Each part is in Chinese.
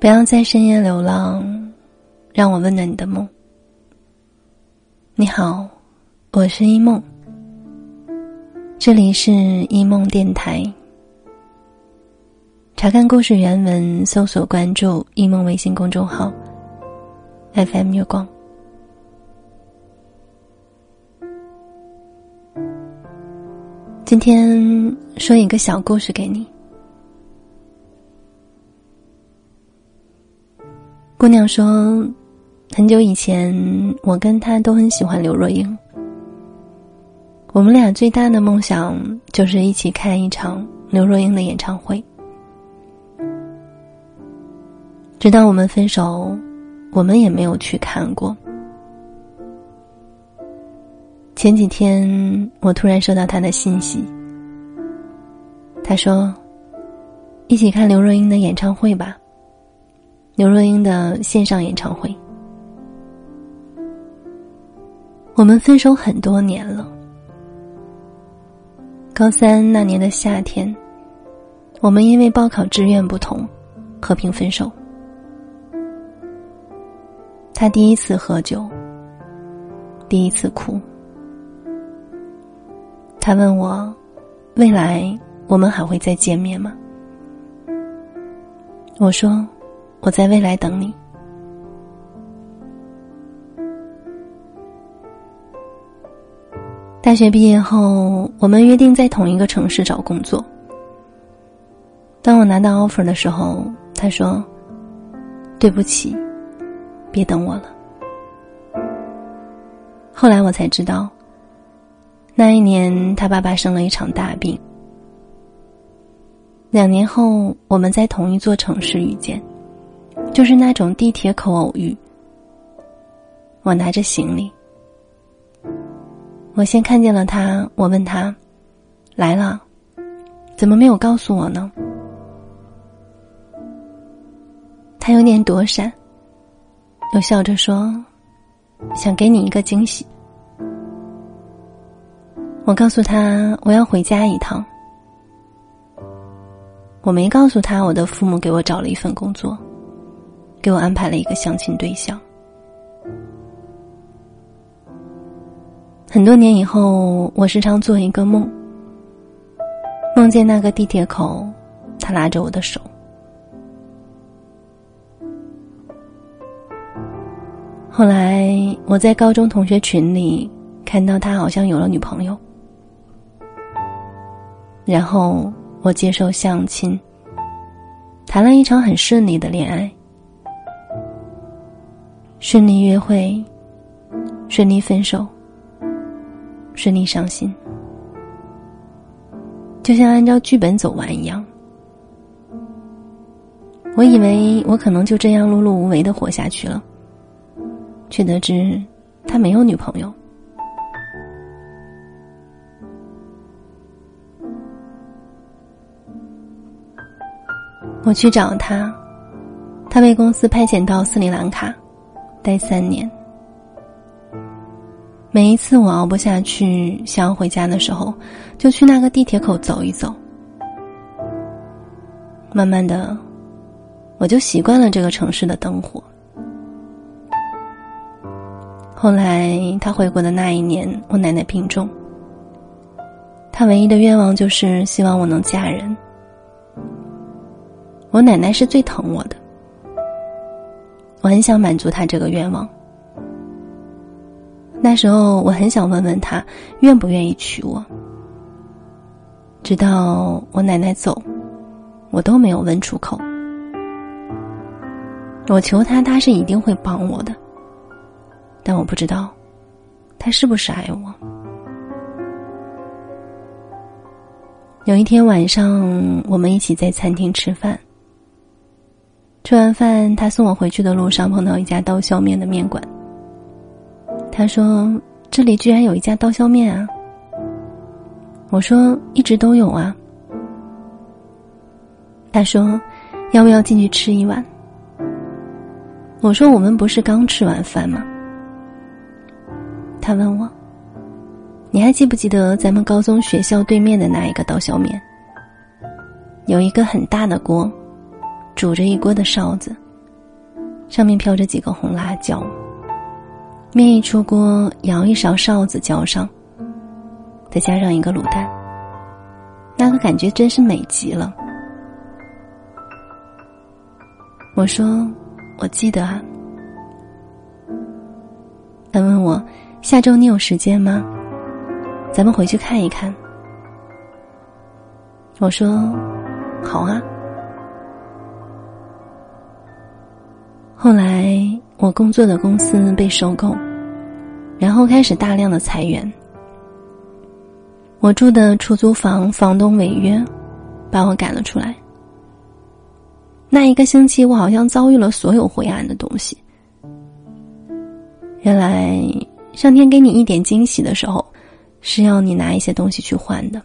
不要在深夜流浪，让我温暖你的梦。你好，我是一梦，这里是一梦电台。查看故事原文，搜索关注一梦微信公众号。FM 月光。今天说一个小故事给你。姑娘说，很久以前，我跟她都很喜欢刘若英。我们俩最大的梦想就是一起看一场刘若英的演唱会。直到我们分手，我们也没有去看过。前几天，我突然收到他的信息，他说：“一起看刘若英的演唱会吧。”刘若英的线上演唱会。我们分手很多年了。高三那年的夏天，我们因为报考志愿不同，和平分手。他第一次喝酒，第一次哭。他问我：“未来我们还会再见面吗？”我说。我在未来等你。大学毕业后，我们约定在同一个城市找工作。当我拿到 offer 的时候，他说：“对不起，别等我了。”后来我才知道，那一年他爸爸生了一场大病。两年后，我们在同一座城市遇见。就是那种地铁口偶遇。我拿着行李，我先看见了他。我问他：“来了，怎么没有告诉我呢？”他有点躲闪，又笑着说：“想给你一个惊喜。”我告诉他我要回家一趟。我没告诉他我的父母给我找了一份工作。给我安排了一个相亲对象。很多年以后，我时常做一个梦，梦见那个地铁口，他拉着我的手。后来我在高中同学群里看到他好像有了女朋友，然后我接受相亲，谈了一场很顺利的恋爱。顺利约会，顺利分手，顺利伤心，就像按照剧本走完一样。我以为我可能就这样碌碌无为的活下去了，却得知他没有女朋友。我去找他，他被公司派遣到斯里兰卡。待三年，每一次我熬不下去想要回家的时候，就去那个地铁口走一走。慢慢的，我就习惯了这个城市的灯火。后来他回国的那一年，我奶奶病重，他唯一的愿望就是希望我能嫁人。我奶奶是最疼我的。我很想满足他这个愿望。那时候我很想问问他愿不愿意娶我。直到我奶奶走，我都没有问出口。我求他，他是一定会帮我的。但我不知道，他是不是爱我。有一天晚上，我们一起在餐厅吃饭。吃完饭，他送我回去的路上碰到一家刀削面的面馆。他说：“这里居然有一家刀削面啊！”我说：“一直都有啊。”他说：“要不要进去吃一碗？”我说：“我们不是刚吃完饭吗？”他问我：“你还记不记得咱们高中学校对面的那一个刀削面？有一个很大的锅。煮着一锅的哨子，上面飘着几个红辣椒。面一出锅，舀一勺臊子浇上，再加上一个卤蛋，那个感觉真是美极了。我说：“我记得啊。”他问我：“下周你有时间吗？咱们回去看一看。”我说：“好啊。”后来我工作的公司被收购，然后开始大量的裁员。我住的出租房房东违约，把我赶了出来。那一个星期，我好像遭遇了所有灰暗的东西。原来，上天给你一点惊喜的时候，是要你拿一些东西去换的。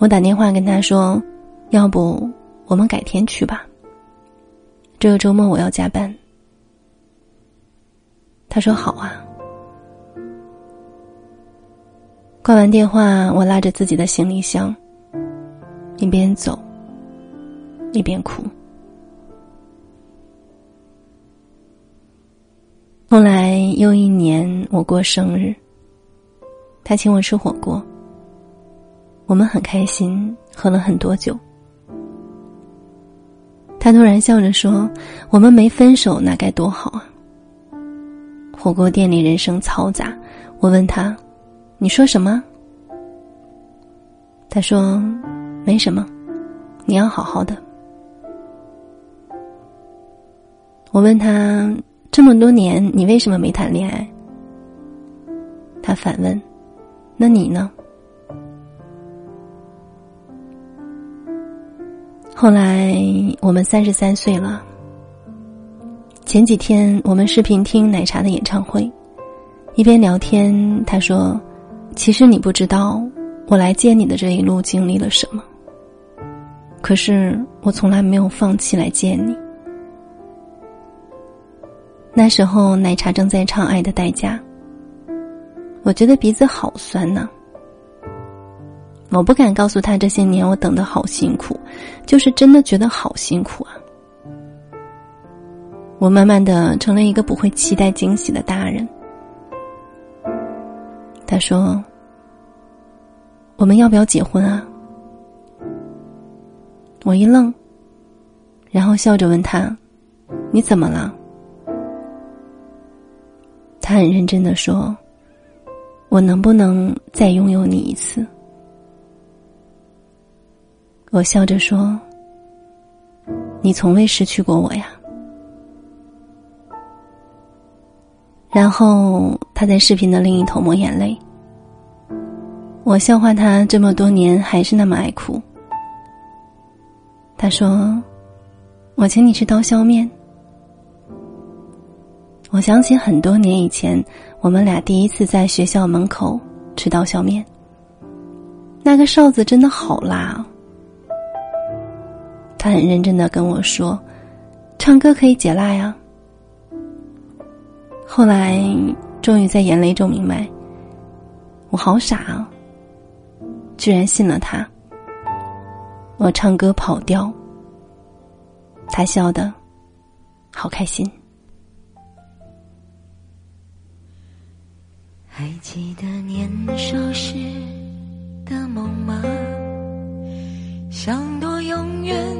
我打电话跟他说：“要不我们改天去吧。”这个周末我要加班。他说：“好啊。”挂完电话，我拉着自己的行李箱，一边走，一边哭。后来又一年，我过生日，他请我吃火锅，我们很开心，喝了很多酒。他突然笑着说：“我们没分手，那该多好啊！”火锅店里人声嘈杂，我问他：“你说什么？”他说：“没什么，你要好好的。”我问他：“这么多年，你为什么没谈恋爱？”他反问：“那你呢？”后来我们三十三岁了。前几天我们视频听奶茶的演唱会，一边聊天，他说：“其实你不知道，我来见你的这一路经历了什么。可是我从来没有放弃来见你。”那时候奶茶正在唱《爱的代价》，我觉得鼻子好酸呐。我不敢告诉他这些年我等的好辛苦，就是真的觉得好辛苦啊。我慢慢的成了一个不会期待惊喜的大人。他说：“我们要不要结婚啊？”我一愣，然后笑着问他：“你怎么了？”他很认真的说：“我能不能再拥有你一次？”我笑着说：“你从未失去过我呀。”然后他在视频的另一头抹眼泪。我笑话他这么多年还是那么爱哭。他说：“我请你吃刀削面。”我想起很多年以前，我们俩第一次在学校门口吃刀削面。那个哨子真的好辣！他很认真的跟我说：“唱歌可以解辣呀。”后来终于在眼泪中明白，我好傻啊，居然信了他。我唱歌跑调，他笑得好开心。还记得年少时的梦吗？想多永远。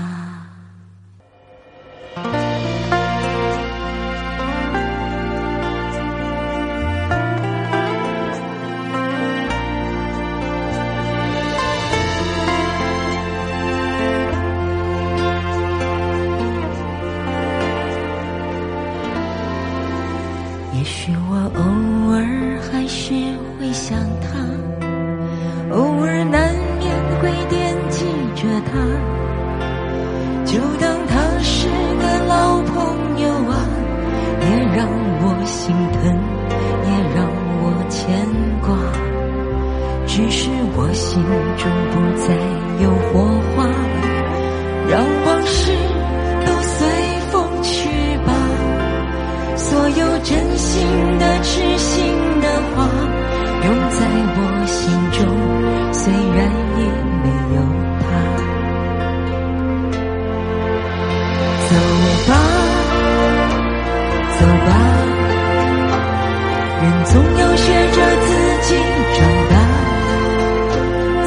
他，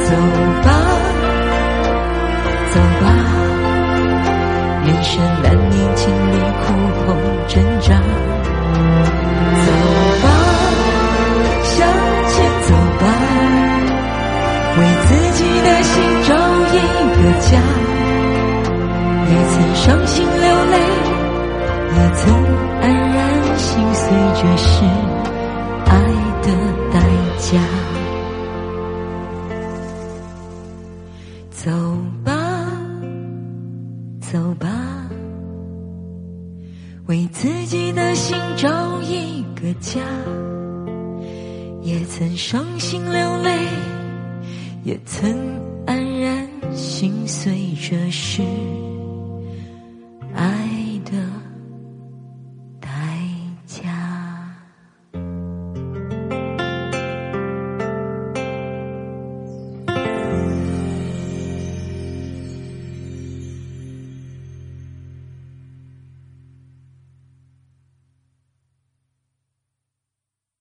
走心碎，这是。